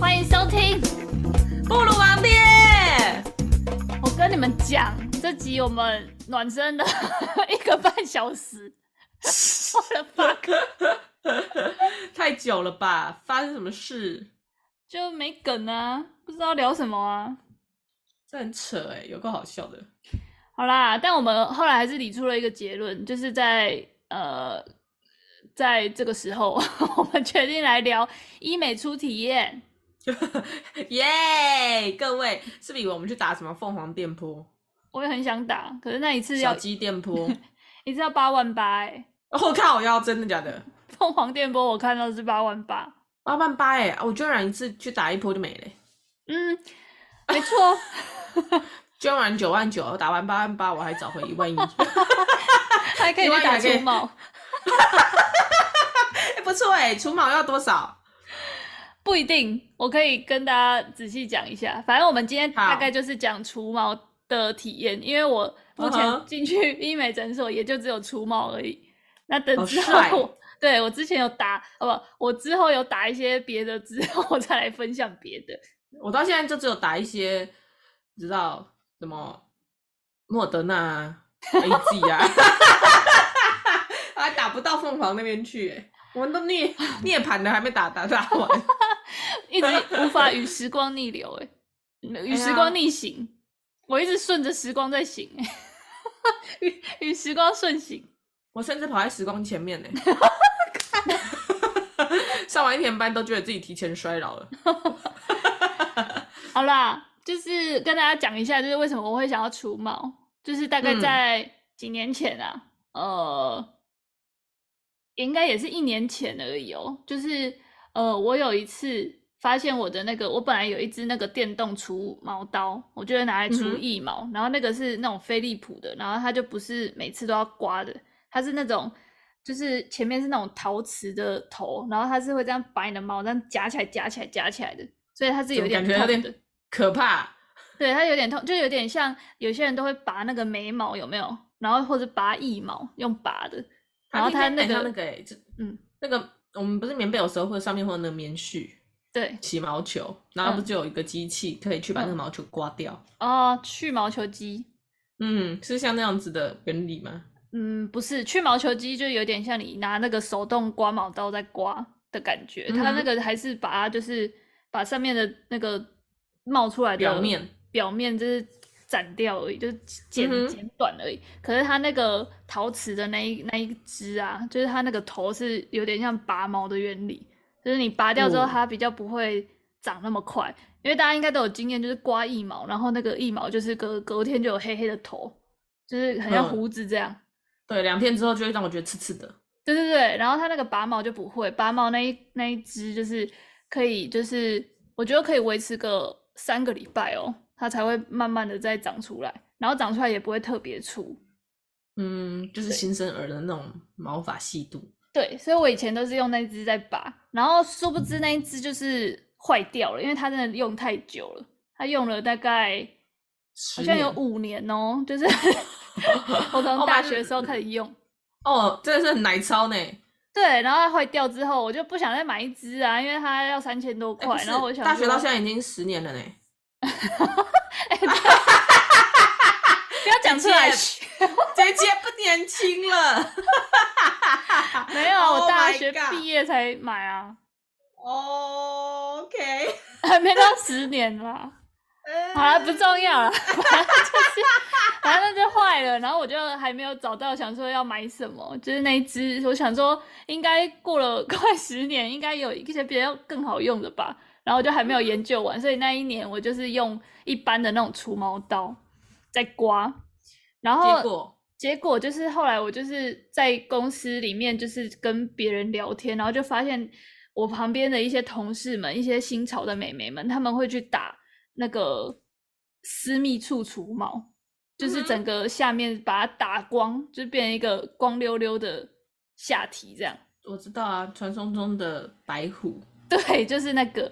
欢迎收听《布鲁王爹》。我跟你们讲，这集我们暖身了 一个半小时。我的 fuck，太久了吧？发生什么事？就没梗啊，不知道聊什么啊。这很扯哎，有够好笑的。好啦，但我们后来还是理出了一个结论，就是在呃，在这个时候，我们决定来聊医美初体验。耶！Yeah! 各位是不是以为我们去打什么凤凰电波？我也很想打，可是那一次要小鸡电波，一次要八万八哎！我靠，我要真的假的？凤凰电波我看到是八万八，八万八哎！我居然一次去打一波就没了。嗯，没错，捐完九万九，打完八万八，我还找回一万一，还可以去打除毛。哎，不错哎，除毛要多少？不一定，我可以跟大家仔细讲一下。反正我们今天大概就是讲除毛的体验，因为我目前进去 医美诊所也就只有除毛而已。那等之后，帅对我之前有打，哦不，我之后有打一些别的之后，我再来分享别的。我到现在就只有打一些，你知道什么莫德纳、A G 啊，还打不到凤凰那边去。我们都涅 涅槃了，还没打打打完。一直无法与时光逆流，哎，与时光逆行，哎、我一直顺着时光在行，哎，与与时光顺行，我甚至跑在时光前面呢。上完一天班都觉得自己提前衰老了。好啦，就是跟大家讲一下，就是为什么我会想要除毛，就是大概在几年前啊，嗯、呃，应该也是一年前而已哦，就是呃，我有一次。发现我的那个，我本来有一支那个电动除毛刀，我就会拿来除腋毛，嗯、然后那个是那种飞利浦的，然后它就不是每次都要刮的，它是那种就是前面是那种陶瓷的头，然后它是会这样把你的毛这样夹起来、夹起来、夹起来的，所以它是有点痛的，感觉有点可怕。对，它有点痛，就有点像有些人都会拔那个眉毛，有没有？然后或者拔腋毛用拔的，然后它那个那个哎，嗯，那个我们不是棉被有时候会上面会有那个棉絮。对，起毛球，然后不就有一个机器可以去把那个毛球刮掉？嗯、哦，去毛球机，嗯，是像那样子的原理吗？嗯，不是，去毛球机就有点像你拿那个手动刮毛刀在刮的感觉，嗯、它那个还是把它就是把上面的那个冒出来的表面表面就是斩掉而已，就是剪、嗯、剪短而已。可是它那个陶瓷的那一那一只啊，就是它那个头是有点像拔毛的原理。就是你拔掉之后，它比较不会长那么快，哦、因为大家应该都有经验，就是刮腋毛，然后那个腋毛就是隔隔天就有黑黑的头，就是很像胡子这样。对，两天之后就会让我觉得刺刺的。对对对，然后它那个拔毛就不会，拔毛那一那一只就是可以，就是我觉得可以维持个三个礼拜哦，它才会慢慢的再长出来，然后长出来也不会特别粗。嗯，就是新生儿的那种毛发细度。对，所以我以前都是用那支在拔，然后殊不知那一支就是坏掉了，因为它真的用太久了，它用了大概好像有五年哦、就是 我从大学的时候开始用。哦，真的是很奶超呢。对，然后它坏掉之后，我就不想再买一只啊，因为它要三千多块，欸、然后我想大学到现在已经十年了呢。欸 不要讲出来，姐姐不年轻了。没有，我大学毕业才买啊。OK，还没到十年啦。好了，不重要了，反正就是，反正就坏了。然后我就还没有找到，想说要买什么，就是那一只。我想说，应该过了快十年，应该有一些比较更好用的吧。然后我就还没有研究完，所以那一年我就是用一般的那种除毛刀。在刮，然后结果结果就是后来我就是在公司里面就是跟别人聊天，然后就发现我旁边的一些同事们，一些新潮的美眉们，他们会去打那个私密处除毛，就是整个下面把它打光，就变成一个光溜溜的下体这样。我知道啊，传说中的白虎，对，就是那个。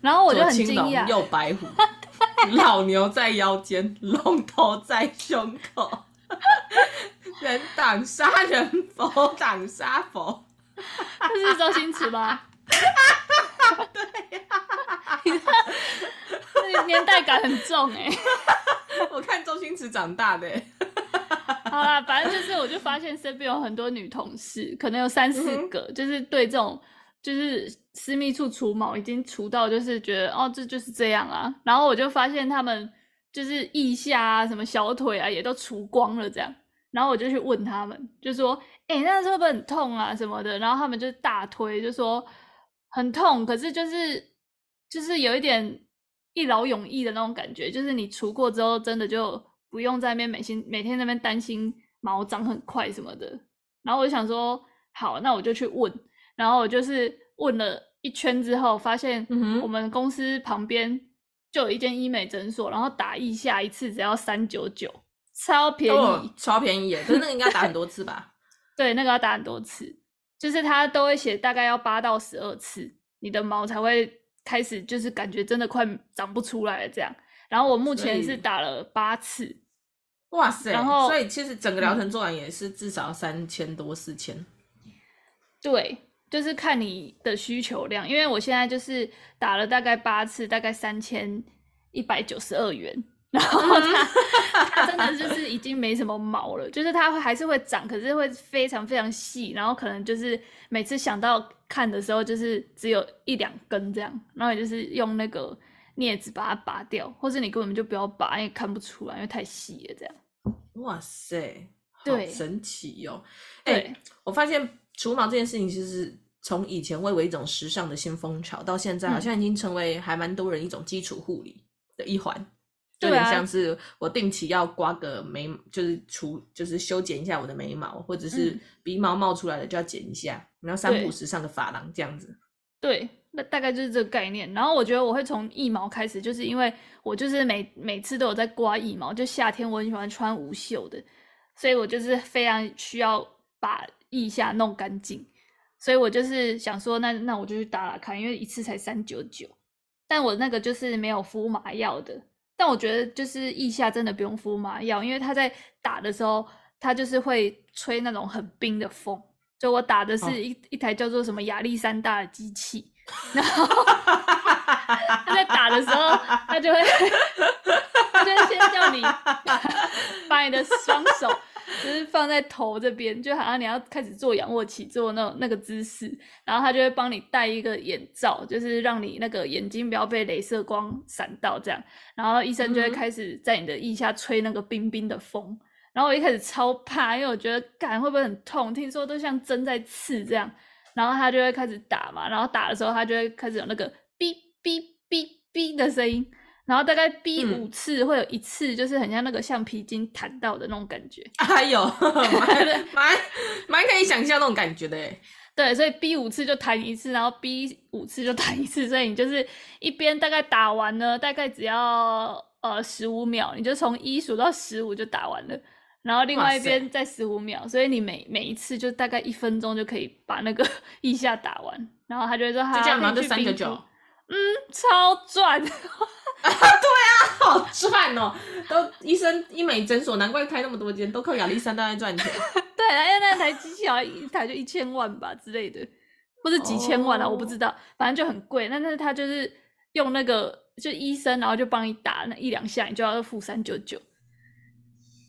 然然后我就很惊讶，又白虎。老牛在腰间，龙头在胸口。人挡杀人，佛挡杀佛。这是周星驰吗？对呀、啊，那年代感很重哎。我看周星驰长大的。好啦，反正就是，我就发现身边有很多女同事，可能有三四个，嗯、就是对这种就是私密处除毛已经除到，就是觉得哦，这就是这样啊。然后我就发现他们就是腋下啊，什么小腿啊，也都除光了这样。然后我就去问他们，就说：“哎、欸，那会不会很痛啊什么的？”然后他们就大推，就说很痛，可是就是就是有一点一劳永逸的那种感觉，就是你除过之后，真的就不用在那边每天每天那边担心毛长很快什么的。然后我就想说，好，那我就去问。然后我就是问了一圈之后，发现我们公司旁边就有一间医美诊所，然后打一下一次只要三九九。超便宜，哦、超便宜耶！可是那个应该打很多次吧？对，那个要打很多次，就是他都会写大概要八到十二次，你的毛才会开始就是感觉真的快长不出来了这样。然后我目前是打了八次，哇塞！然后所以其实整个疗程做完也是至少三千多四千。对，就是看你的需求量，因为我现在就是打了大概八次，大概三千一百九十二元。然后它，它真的就是已经没什么毛了，就是它还是会长，可是会非常非常细，然后可能就是每次想到看的时候，就是只有一两根这样，然后也就是用那个镊子把它拔掉，或是你根本就不要拔，因为看不出来，因为太细了这样。哇塞，对，好神奇哟！哎、欸，我发现除毛这件事情，其实从以前蔚为一种时尚的新风潮，到现在好像已经成为还蛮多人一种基础护理的一环。就有点像是我定期要刮个眉，就是除，就是修剪一下我的眉毛，或者是鼻毛冒出来了就要剪一下，然后三不时上个发廊这样子。对，那大概就是这个概念。然后我觉得我会从腋毛开始，就是因为我就是每每次都有在刮腋毛，就夏天我很喜欢穿无袖的，所以我就是非常需要把腋下弄干净，所以我就是想说那，那那我就去打打看，因为一次才三九九，但我那个就是没有敷麻药的。但我觉得就是腋下真的不用敷麻药，因为他在打的时候，他就是会吹那种很冰的风。就我打的是一、哦、一台叫做什么亚历山大的机器，然后他在打的时候，他就会，他就会先叫你把你的双手。就是放在头这边，就好像你要开始做仰卧起坐那种那个姿势，然后他就会帮你戴一个眼罩，就是让你那个眼睛不要被镭射光闪到这样。然后医生就会开始在你的腋下吹那个冰冰的风。嗯、然后我一开始超怕，因为我觉得感会不会很痛？听说都像针在刺这样。然后他就会开始打嘛，然后打的时候他就会开始有那个哔哔哔哔的声音。然后大概逼五次，会有一次就是很像那个橡皮筋弹到的那种感觉。还有，蛮蛮蛮可以想象那种感觉的诶。对，所以逼五次就弹一次，然后逼五次就弹一次，所以你就是一边大概打完呢，大概只要呃十五秒，你就从一数到十五就打完了，然后另外一边再十五秒，所以你每每一次就大概一分钟就可以把那个 一下打完。然后他就说，就这样吗？就三个九。嗯，超赚。哦！都医生医美诊所，难怪开那么多间，都靠亚历山大在赚钱。对，因为那台机器好像一台就一千万吧之类的，或者几千万啊，我不知道，反正就很贵。但是他就是用那个，就医生，然后就帮你打那一两下，你就要付三九九，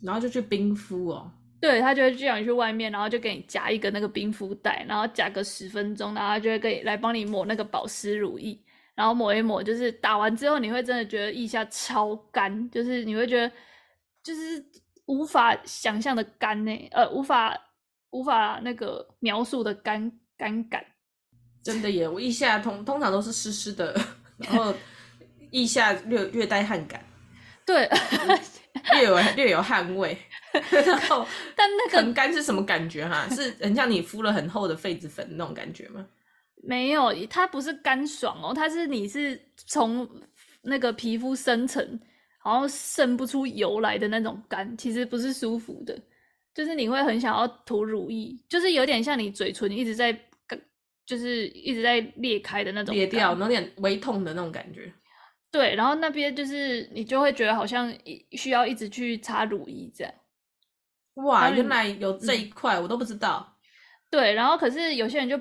然后就去冰敷哦。对，他就会叫你去外面，然后就给你夹一个那个冰敷袋，然后夹个十分钟，然后他就会给你来帮你抹那个保湿乳液。然后抹一抹，就是打完之后，你会真的觉得腋下超干，就是你会觉得就是无法想象的干呢，呃，无法无法那个描述的干干感。真的耶，我腋下通通常都是湿湿的，然后腋下略略带汗感，对，略有略有汗味。然后，但那个很干是什么感觉哈？是很像你敷了很厚的痱子粉那种感觉吗？没有，它不是干爽哦，它是你是从那个皮肤深层，然后渗不出油来的那种干，其实不是舒服的，就是你会很想要涂乳液，就是有点像你嘴唇一直在，就是一直在裂开的那种，裂掉，有点微痛的那种感觉。对，然后那边就是你就会觉得好像需要一直去擦乳液这样。哇，原来有这一块，嗯，我都不知道。对，然后可是有些人就。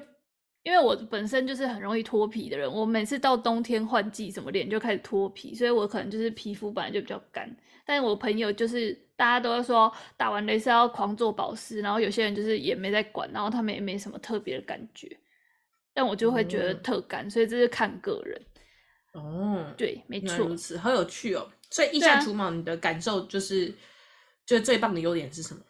因为我本身就是很容易脱皮的人，我每次到冬天换季，什么脸就开始脱皮，所以我可能就是皮肤本来就比较干。但是我朋友就是大家都说打完镭射要狂做保湿，然后有些人就是也没在管，然后他们也没什么特别的感觉，但我就会觉得特干，嗯、所以这是看个人。哦，对，没错，如此，好有趣哦。所以腋下除毛，你的感受就是，就是最棒的优点是什么？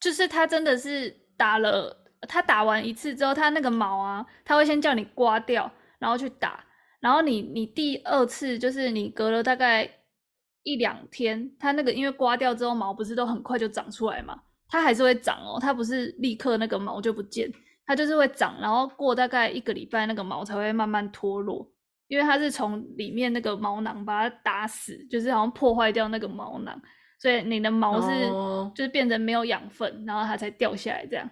就是它真的是打了。他打完一次之后，他那个毛啊，他会先叫你刮掉，然后去打，然后你你第二次就是你隔了大概一两天，它那个因为刮掉之后毛不是都很快就长出来嘛，它还是会长哦，它不是立刻那个毛就不见，它就是会长，然后过大概一个礼拜那个毛才会慢慢脱落，因为它是从里面那个毛囊把它打死，就是好像破坏掉那个毛囊，所以你的毛是、oh. 就是变成没有养分，然后它才掉下来这样。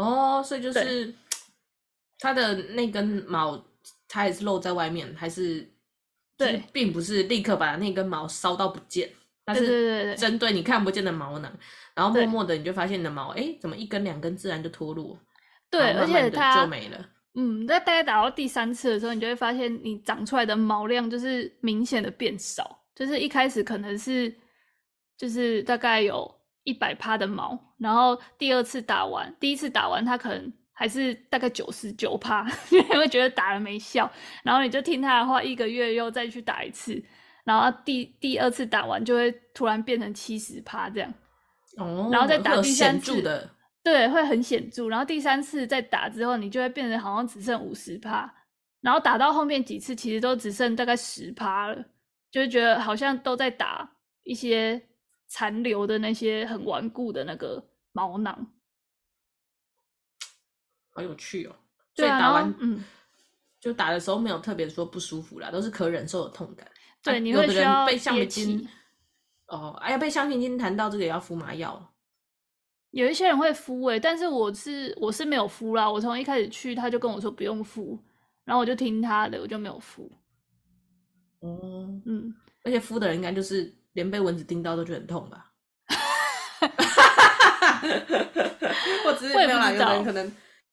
哦，所以就是它的那根毛，它也是露在外面，还是对，并不是立刻把那根毛烧到不见，它是针对你看不见的毛囊，然后默默的你就发现你的毛，哎、欸，怎么一根两根自然就脱落，对，慢慢的就没了。嗯，那大概打到第三次的时候，你就会发现你长出来的毛量就是明显的变少，就是一开始可能是就是大概有。一百趴的毛，然后第二次打完，第一次打完，它可能还是大概九十九趴，因为觉得打了没效，然后你就听他的话，一个月又再去打一次，然后第第二次打完就会突然变成七十趴这样，哦，然后再打第三次的，对，会很显著，然后第三次再打之后，你就会变成好像只剩五十趴，然后打到后面几次其实都只剩大概十趴了，就会觉得好像都在打一些。残留的那些很顽固的那个毛囊，好有趣哦！所以打完，嗯，就打的时候没有特别说不舒服啦，都是可忍受的痛感。对，啊、你会需要被橡皮筋哦，哎呀，被橡皮筋弹到这个也要敷麻药。有一些人会敷诶、欸，但是我是我是没有敷啦。我从一开始去他就跟我说不用敷，然后我就听他的，我就没有敷。哦，嗯，而且敷的人应该就是。连被蚊子叮到都觉得很痛吧？我只是没有啦，有人可能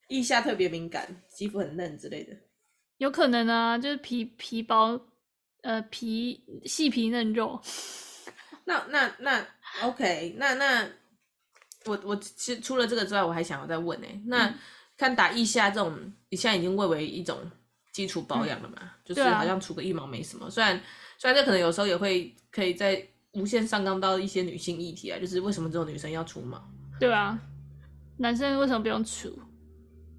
腋下特别敏感，肌肤很嫩之类的。有可能啊，就是皮皮薄，呃，皮细皮嫩肉。那那那，OK，那那我我其实除了这个之外，我还想要再问呢、欸。那、嗯、看打腋下这种，你现在已经归为一种基础保养了嘛、嗯？就是好像除个腋毛没什么，啊、虽然。虽然这可能有时候也会可以在无限上纲到一些女性议题啊，就是为什么这种女生要除毛？对啊，男生为什么不用除？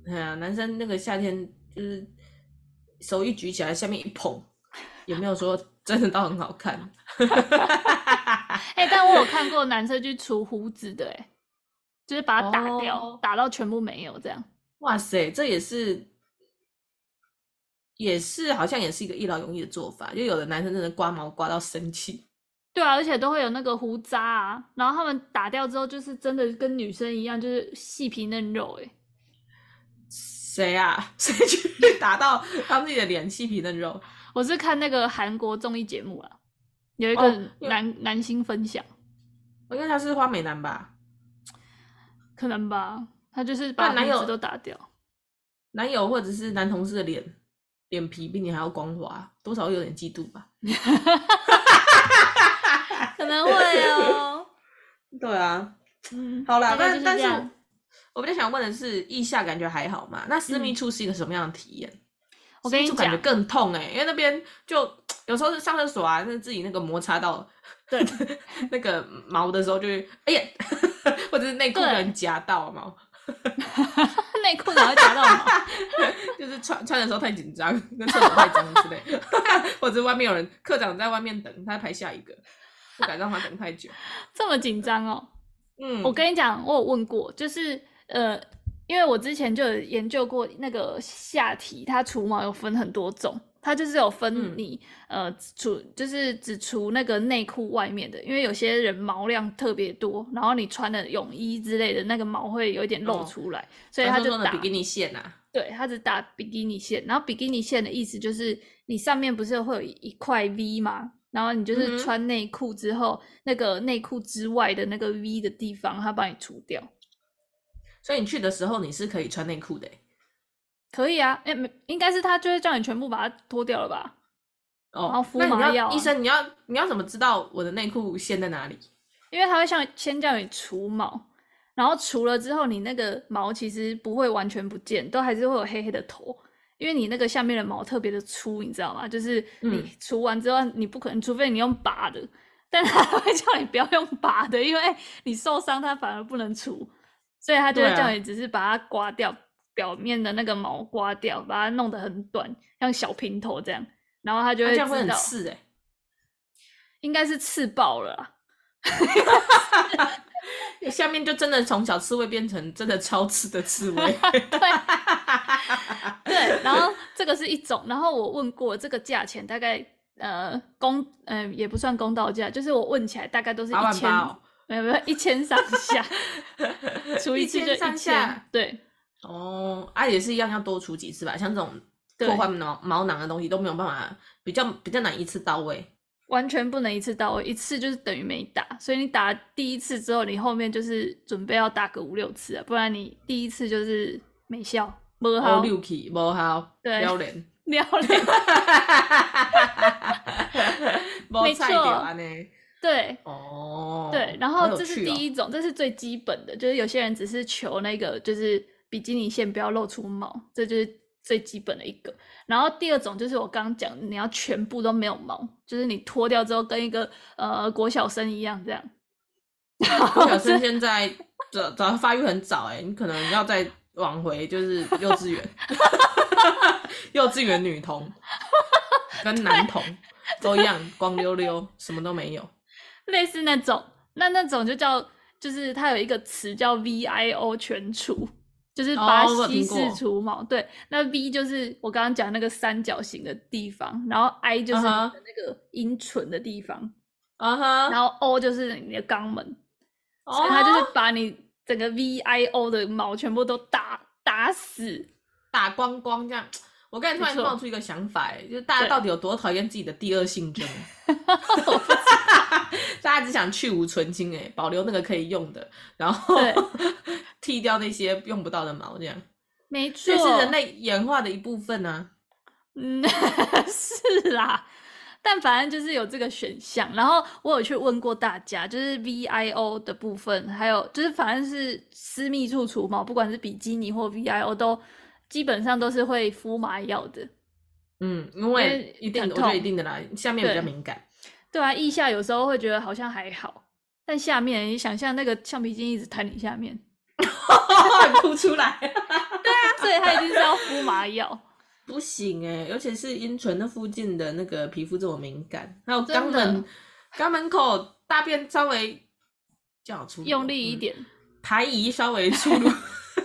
对啊，男生那个夏天就是手一举起来，下面一捧，也没有说真的到很好看。哎、欸，但我有看过男生去除胡子的，哎，就是把它打掉、哦，打到全部没有这样。哇塞，这也是。也是，好像也是一个一劳永逸的做法。就有的男生真的刮毛刮到生气，对啊，而且都会有那个胡渣啊。然后他们打掉之后，就是真的跟女生一样，就是细皮嫩肉。哎，谁啊？谁去打到他自己的脸细皮嫩肉？我是看那个韩国综艺节目啊，有一个男、哦、男星分享。我觉得他是花美男吧？可能吧。他就是把男友都打掉，男友或者是男同事的脸。脸皮比你还要光滑，多少会有点嫉妒吧？可能会哦。对啊，嗯，好啦，但但是我比较想问的是，腋下感觉还好嘛？那私密处是一个什么样的体验？我跟你讲，感觉更痛哎、欸，因为那边就 有时候是上厕所啊，是自己那个摩擦到对 那个毛的时候就，就会哎呀，或者是内裤人夹到毛。内裤哪会夹到毛？就是穿穿的时候太紧张，跟厕所太脏之类，或者外面有人，课长在外面等，他排下一个，不敢让他等太久。这么紧张哦？嗯，我跟你讲，我有问过，就是呃，因为我之前就有研究过那个下体，它除毛有分很多种，它就是有分你、嗯、呃除就是只除那个内裤外面的，因为有些人毛量特别多，然后你穿的泳衣之类的那个毛会有一点露出来，哦、所以他就打比基尼线啊。对，他只打比基尼线，然后比基尼线的意思就是你上面不是会有一块 V 吗？然后你就是穿内裤之后，嗯、那个内裤之外的那个 V 的地方，他帮你除掉。所以你去的时候你是可以穿内裤的。可以啊，哎，没，应该是他就会叫你全部把它脱掉了吧？哦，然后敷麻药、啊。医生，你要你要怎么知道我的内裤线在哪里？因为他会像先叫你除毛，然后除了之后，你那个毛其实不会完全不见，都还是会有黑黑的头，因为你那个下面的毛特别的粗，你知道吗？就是你除完之后，你不可能，除非你用拔的，但他会叫你不要用拔的，因为你受伤，他反而不能除，所以他就会叫你只是把它刮掉。表面的那个毛刮掉，把它弄得很短，像小平头这样，然后他就会知道。这样会很刺哎，应该是刺爆了啦。下面就真的从小刺猬变成真的超刺的刺猬。对，对，然后这个是一种，然后我问过这个价钱，大概呃公嗯、呃、也不算公道价，就是我问起来大概都是一千，没有没有一千上下，除一次就一千，一千对。哦，啊，也是一样，要多除几次吧。像这种破坏毛毛囊的东西都没有办法，比较比较难一次到位。完全不能一次到位，一次就是等于没打。所以你打第一次之后，你后面就是准备要打个五六次啊，不然你第一次就是没效，没好。六气没好，对，撩脸，撩脸，没错，对，哦，对，然后这是第一种，这是最基本的，就是有些人只是求那个，就是。比基尼线不要露出毛，这就是最基本的一个。然后第二种就是我刚刚讲，你要全部都没有毛，就是你脱掉之后跟一个呃国小生一样这样。国小生现在 早早发育很早哎，你可能要再往回就是幼稚园，幼稚园女童跟男童都一样光溜溜，什么都没有。类似那种，那那种就叫就是它有一个词叫 VIO 全除。就是巴西式除毛，哦、对，那 V 就是我刚刚讲那个三角形的地方，然后 I 就是你的那个阴唇的地方，啊哈，然后 O 就是你的肛门，哦、所以它就是把你整个 V I O 的毛全部都打打死，打光光这样。我刚才突然冒出一个想法，哎，就是大家到底有多讨厌自己的第二性征？大家只想去无存菁，哎，保留那个可以用的，然后 剃掉那些用不到的毛，这样。没错，这是人类演化的一部分呢、啊。嗯，是啦，但反正就是有这个选项。然后我有去问过大家，就是 VIO 的部分，还有就是反正是私密处除毛，不管是比基尼或 VIO 都。基本上都是会敷麻药的，嗯，因为一定，我觉得一定的啦，下面比较敏感。对啊，腋下有时候会觉得好像还好，但下面你想象那个橡皮筋一直弹你下面，哭出来。对啊，所以他一定是要敷麻药。不行哎、欸，尤其是阴唇那附近的那个皮肤这么敏感，还有肛门，肛门口大便稍微较粗，用力一点，嗯、排遗稍微粗鲁。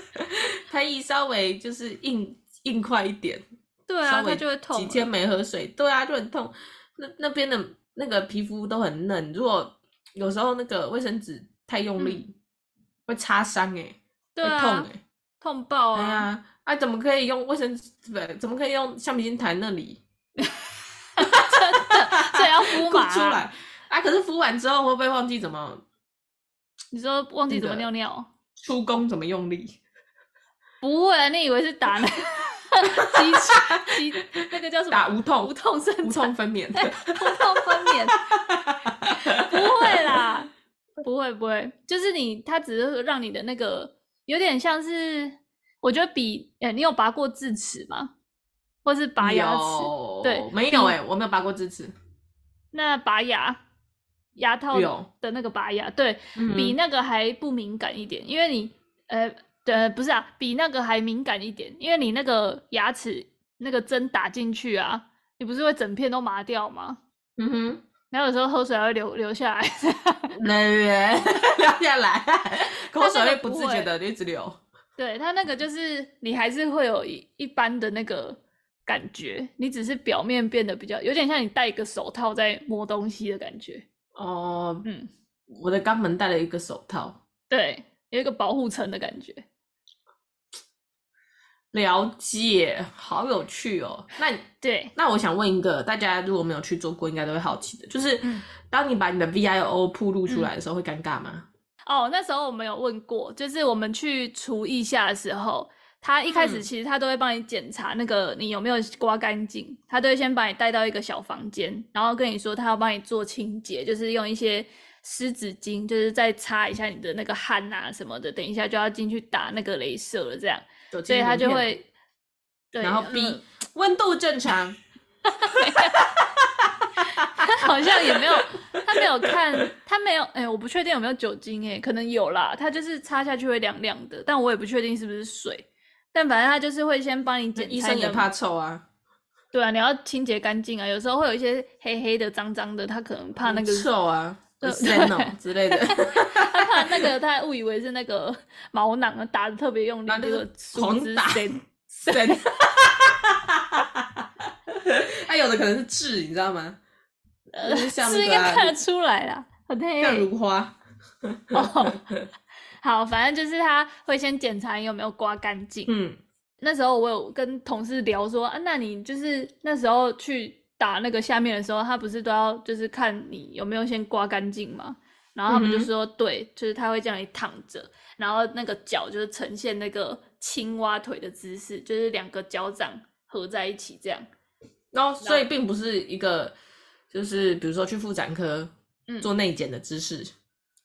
胎液稍微就是硬硬快一点，对啊，它就会痛。几天没喝水，对啊，就很痛。那那边的那个皮肤都很嫩，如果有时候那个卫生纸太用力，嗯、会擦伤哎、欸，对啊、会痛哎、欸，痛爆啊！对啊，啊，怎么可以用卫生纸？不，怎么可以用橡皮筋弹那里？真的，这要敷 麻出来啊！可是敷完之后会不会忘记怎么？你说忘记怎么尿尿？出工怎么用力？不会啊，你以为是打那个机机那个叫什么？打无痛无痛生无痛分娩，无痛分娩，不会啦，不会不会，就是你，它只是让你的那个有点像是，我觉得比，哎、欸，你有拔过智齿吗？或是拔牙齿？对，没有哎、欸，我没有拔过智齿。那拔牙牙套的那个拔牙，对、嗯、比那个还不敏感一点，因为你呃。对，不是啊，比那个还敏感一点，因为你那个牙齿那个针打进去啊，你不是会整片都麻掉吗？嗯哼，然后有时候喝水还会流流下来 流下来，口水会不自觉的一直流。对，它那个就是你还是会有一一般的那个感觉，你只是表面变得比较有点像你戴一个手套在摸东西的感觉。哦，嗯，我的肛门戴了一个手套，对，有一个保护层的感觉。了解，好有趣哦。那 对，那我想问一个，大家如果没有去做过，应该都会好奇的，就是、嗯、当你把你的 VIO 暴露出来的时候，会尴尬吗？哦，那时候我们有问过，就是我们去除腋下的时候，他一开始其实他都会帮你检查那个你有没有刮干净，嗯、他都会先把你带到一个小房间，然后跟你说他要帮你做清洁，就是用一些湿纸巾，就是再擦一下你的那个汗啊什么的，等一下就要进去打那个镭射了，这样。所以他就会，对，然后 B 温度正常，他 好像也没有，他没有看，他没有，哎、欸，我不确定有没有酒精、欸，哎，可能有啦，他就是擦下去会凉凉的，但我也不确定是不是水，但反正他就是会先帮你。医生也怕臭啊，对啊，你要清洁干净啊，有时候会有一些黑黑的、脏脏的，他可能怕那个臭啊。三哦 之类的，他怕那个，他误以为是那个 毛囊啊，打的特别用力，那个狂打，他有的可能是痣，你知道吗？呃，是应该看得出来啦，像如花。哦，好，反正就是他会先检查你有没有刮干净。嗯，那时候我有跟同事聊说，啊，那你就是那时候去。打那个下面的时候，他不是都要就是看你有没有先刮干净吗？然后他们就说，嗯、对，就是他会叫你躺着，然后那个脚就是呈现那个青蛙腿的姿势，就是两个脚掌合在一起这样。然后，所以并不是一个就是比如说去妇产科做内检的姿势。嗯，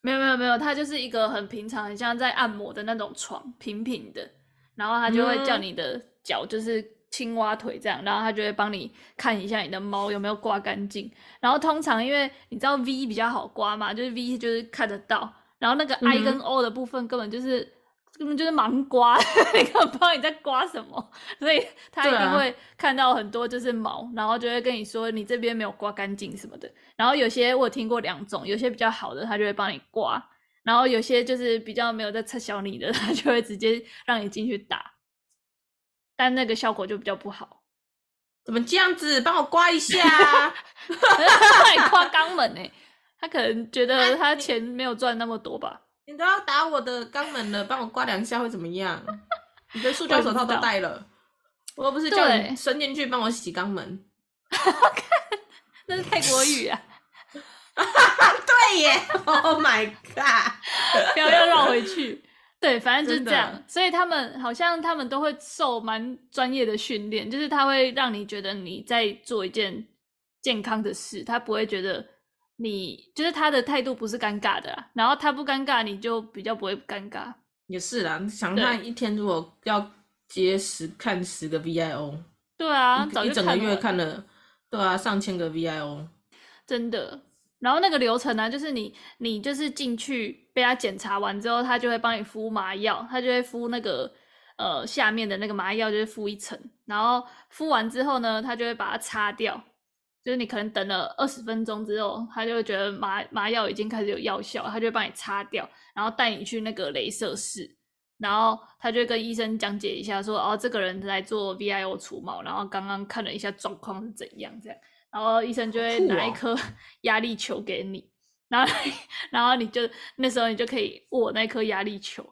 没有没有没有，它就是一个很平常，很像在按摩的那种床，平平的，然后他就会叫你的脚就是。青蛙腿这样，然后他就会帮你看一下你的毛有没有刮干净。然后通常因为你知道 V 比较好刮嘛，就是 V 就是看得到，然后那个 I 跟 O 的部分根本就是、嗯、根本就是盲刮，你根本不知道你在刮什么，所以他一定会看到很多就是毛，啊、然后就会跟你说你这边没有刮干净什么的。然后有些我听过两种，有些比较好的他就会帮你刮，然后有些就是比较没有在测小你的，他就会直接让你进去打。但那个效果就比较不好，怎么这样子？帮我刮一下，帮 你刮肛门呢？他可能觉得他钱没有赚那么多吧？你都要打我的肛门了，帮我刮两下会怎么样？你的塑胶手套都戴了，我又不是叫你伸进去帮我洗肛门，那是泰国语啊！对耶，Oh my god！不要要绕回去。对，反正就是这样，所以他们好像他们都会受蛮专业的训练，就是他会让你觉得你在做一件健康的事，他不会觉得你就是他的态度不是尴尬的啦，然后他不尴尬，你就比较不会尴尬。也是啦，想看一天如果要接十看十个 VIO，对啊，一，一整个月看了，对啊，上千个 VIO，真的。然后那个流程呢，就是你你就是进去被他检查完之后，他就会帮你敷麻药，他就会敷那个呃下面的那个麻药，就是敷一层。然后敷完之后呢，他就会把它擦掉。就是你可能等了二十分钟之后，他就会觉得麻麻药已经开始有药效，他就帮你擦掉，然后带你去那个镭射室，然后他就跟医生讲解一下说，哦，这个人在做 VIO 除毛，然后刚刚看了一下状况是怎样这样。然后医生就会拿一颗 压力球给你，哦、然后然后你就那时候你就可以握那颗压力球，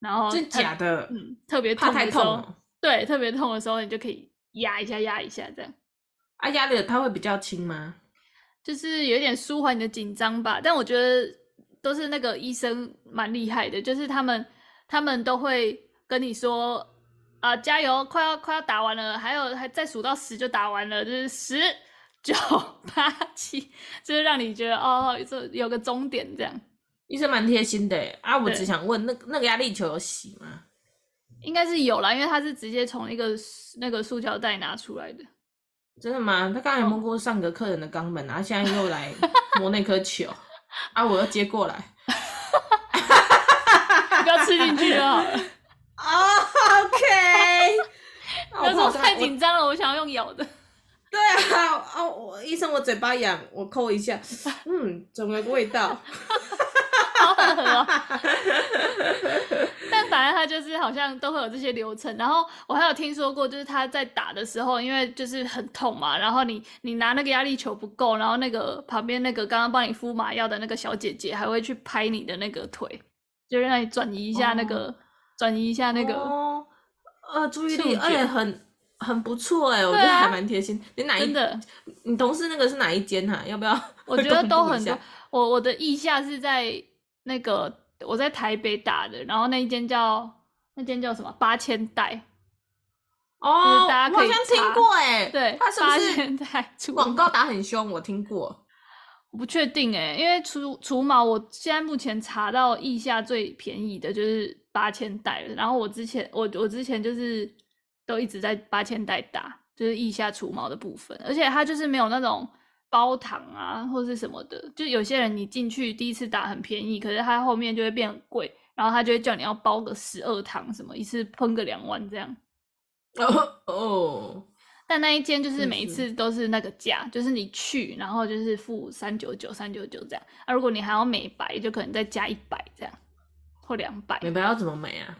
然后真假的，嗯，特别痛的时候，痛对，特别痛的时候你就可以压一下压一下这样。啊，压力它会比较轻吗？就是有点舒缓你的紧张吧，但我觉得都是那个医生蛮厉害的，就是他们他们都会跟你说啊、呃，加油，快要快要打完了，还有还再数到十就打完了，就是十。九八七，就是让你觉得哦，这有个终点这样。医生蛮贴心的啊！我只想问，那那个压力球有洗吗？应该是有啦，因为它是直接从一个那个塑胶袋拿出来的。真的吗？他刚才摸过上个客人的肛门，然后、哦、现在又来摸那颗球 啊！我要接过来，不要吃进去就好了。Oh, OK，有时候太紧张了，我想要用咬的。对啊，哦，我医生，我嘴巴痒，我抠一下，嗯，总有个味道，好恶哦。但反正他就是好像都会有这些流程。然后我还有听说过，就是他在打的时候，因为就是很痛嘛，然后你你拿那个压力球不够，然后那个旁边那个刚刚帮你敷麻药的那个小姐姐还会去拍你的那个腿，就让你转移一下那个转、哦、移一下那个哦，呃，注意力，而且很很不错哎，我觉得还蛮贴心。你哪一真的？你同事那个是哪一间哈、啊？要不要？我觉得 都很多。我我的意下是在那个。我在台北打的，然后那一间叫那间叫什么八千代哦，大家可以我好像听过哎，对，他是不是广告打很凶？我听过，我不确定哎，因为除除毛，我现在目前查到腋下最便宜的就是八千代了，然后我之前我我之前就是都一直在八千代打，就是腋下除毛的部分，而且它就是没有那种。包糖啊，或是什么的，就有些人你进去第一次打很便宜，可是他后面就会变很贵，然后他就会叫你要包个十二糖什么，一次喷个两万这样。哦 哦，但那一间就是每一次都是那个价，就是你去，然后就是付三九九三九九这样。啊，如果你还要美白，就可能再加一百这样，或两百。美白要怎么美啊？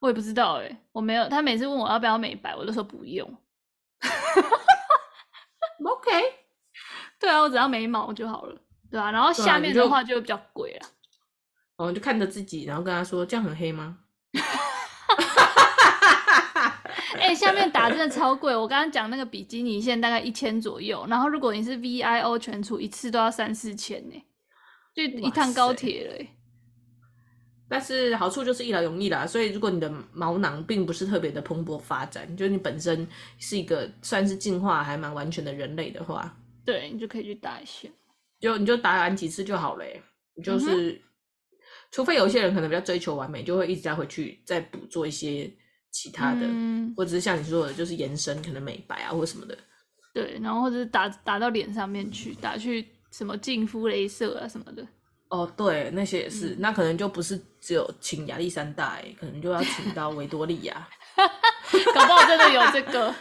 我也不知道哎，我没有。他每次问我要不要美白，我都说不用。OK。对啊，我只要眉毛就好了，对啊，然后下面的话就会比较贵了。哦，你就看着自己，然后跟他说：“这样很黑吗？”哎、欸，下面打真的超贵。我刚刚讲那个比基尼线大概一千左右，然后如果你是 VIO 全除，一次都要三四千呢，就一趟高铁了。但是好处就是一劳永逸啦，所以如果你的毛囊并不是特别的蓬勃发展，就是你本身是一个算是进化还蛮完全的人类的话。对，你就可以去打一下，就你就打完几次就好了。你就是，嗯、除非有些人可能比较追求完美，就会一直再回去再补做一些其他的，嗯、或者是像你说的，就是延伸可能美白啊或者什么的。对，然后或者是打打到脸上面去，打去什么净肤镭射啊什么的。哦，对，那些也是，嗯、那可能就不是只有请亚历山大，可能就要请到维多利亚，搞不好真的有这个，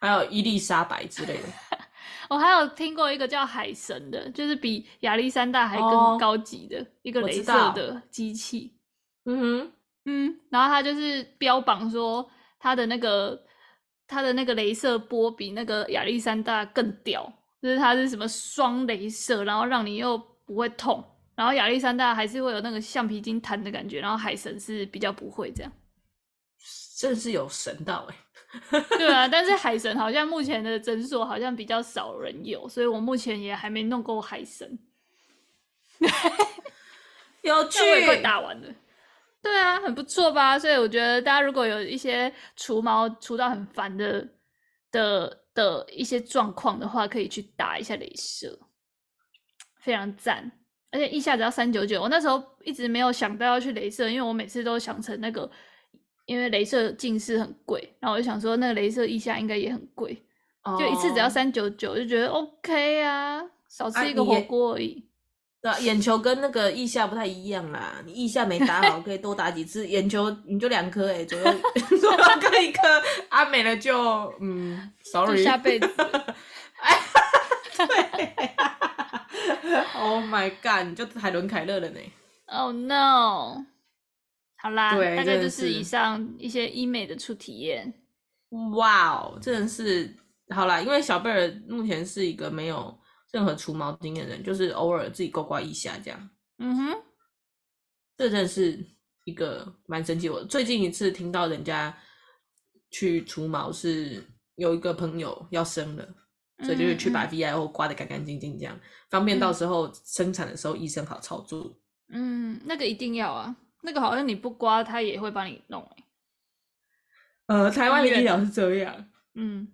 还有伊丽莎白之类的。我还有听过一个叫海神的，就是比亚历山大还更高级的一个镭射的机器。嗯哼，嗯，然后他就是标榜说他的那个他的那个镭射波比那个亚历山大更屌，就是他是什么双镭射，然后让你又不会痛，然后亚历山大还是会有那个橡皮筋弹的感觉，然后海神是比较不会这样。真是有神到哎！对啊，但是海神好像目前的诊所好像比较少人有，所以我目前也还没弄过海神。有 趣，快打完了。对啊，很不错吧？所以我觉得大家如果有一些除毛除到很烦的的的一些状况的话，可以去打一下镭射，非常赞。而且一下子要三九九，我那时候一直没有想到要去镭射，因为我每次都想成那个。因为镭射近视很贵，然后我就想说，那个镭射一下应该也很贵，oh. 就一次只要三九九，就觉得 OK 啊，少吃一个火锅而已。对啊，眼球跟那个腋下不太一样啦，你腋下没打好，可以多打几次，眼球你就两颗哎，左右 左右各一颗，啊没了就嗯，sorry，下辈子。哎，对 Oh my god，你就海伦凯勒了呢？Oh no。好啦，对大概就是以上一些医美的初体验。哇哦，真的是好啦，因为小贝尔目前是一个没有任何除毛经验的人，就是偶尔自己刮刮一下这样。嗯哼，这真的是一个蛮神奇。我最近一次听到人家去除毛是有一个朋友要生了，嗯、所以就是去把 VIO 刮得干干净净，这样、嗯、方便到时候生产的时候医生好操作。嗯，那个一定要啊。那个好像你不刮，他也会帮你弄欸。呃，台湾的医疗是这样，嗯，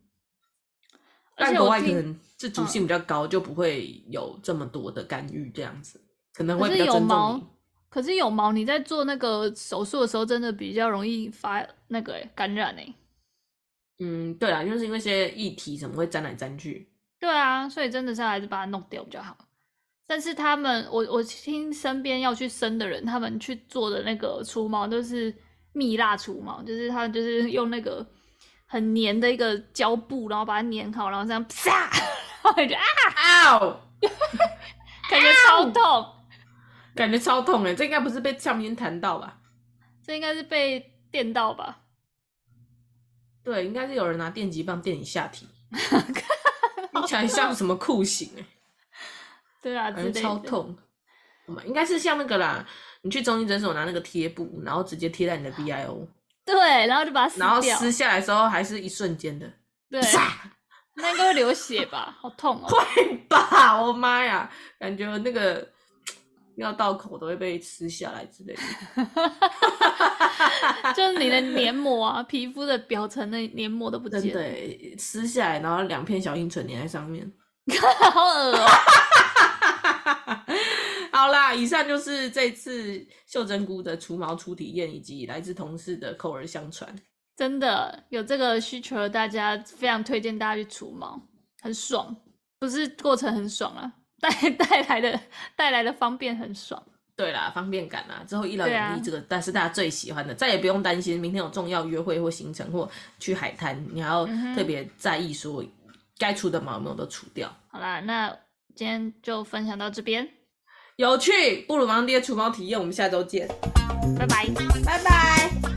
但国外可能自主性比较高，就不会有这么多的干预，这样子可能会比较尊重你。可是有毛，可是有毛，你在做那个手术的时候，真的比较容易发那个欸，感染欸。嗯，对啊，就是因为一些议题怎么会沾来沾去。对啊，所以真的是还是把它弄掉比较好。但是他们，我我听身边要去生的人，他们去做的那个除毛都是蜜蜡除毛，就是他就是用那个很黏的一个胶布，然后把它粘好，然后这样啪，然后 感觉啊，啊，感觉超痛，感觉超痛哎，这应该不是被橡皮弹到吧？这应该是被电到吧？对，应该是有人拿电击棒电你下体，听起来像什么酷刑哎。对啊，感觉超痛。应该是像那个啦，你去中医诊所拿那个贴布，然后直接贴在你的 VIO。对，然后就把它撕掉。然后撕下来的时候还是一瞬间的。对。那应该会流血吧？好痛哦、喔！会吧？我妈呀，感觉那个尿道口都会被撕下来之类的。就是你的黏膜啊，皮肤的表层的黏膜都不见了。对，撕下来，然后两片小阴唇粘在上面，好恶哦、喔！好啦，以上就是这次袖珍菇的除毛初体验，以及来自同事的口耳相传。真的有这个需求的，大家非常推荐大家去除毛，很爽，不是过程很爽啊，带带来的带来的方便很爽。对啦，方便感啊，之后一劳永逸这个，但是大家最喜欢的，再也不用担心明天有重要约会或行程或去海滩，你还要特别在意说该除的毛有没有都除掉。好啦，那今天就分享到这边，有趣，布鲁芒爹除毛体验，我们下周见，拜拜，拜拜。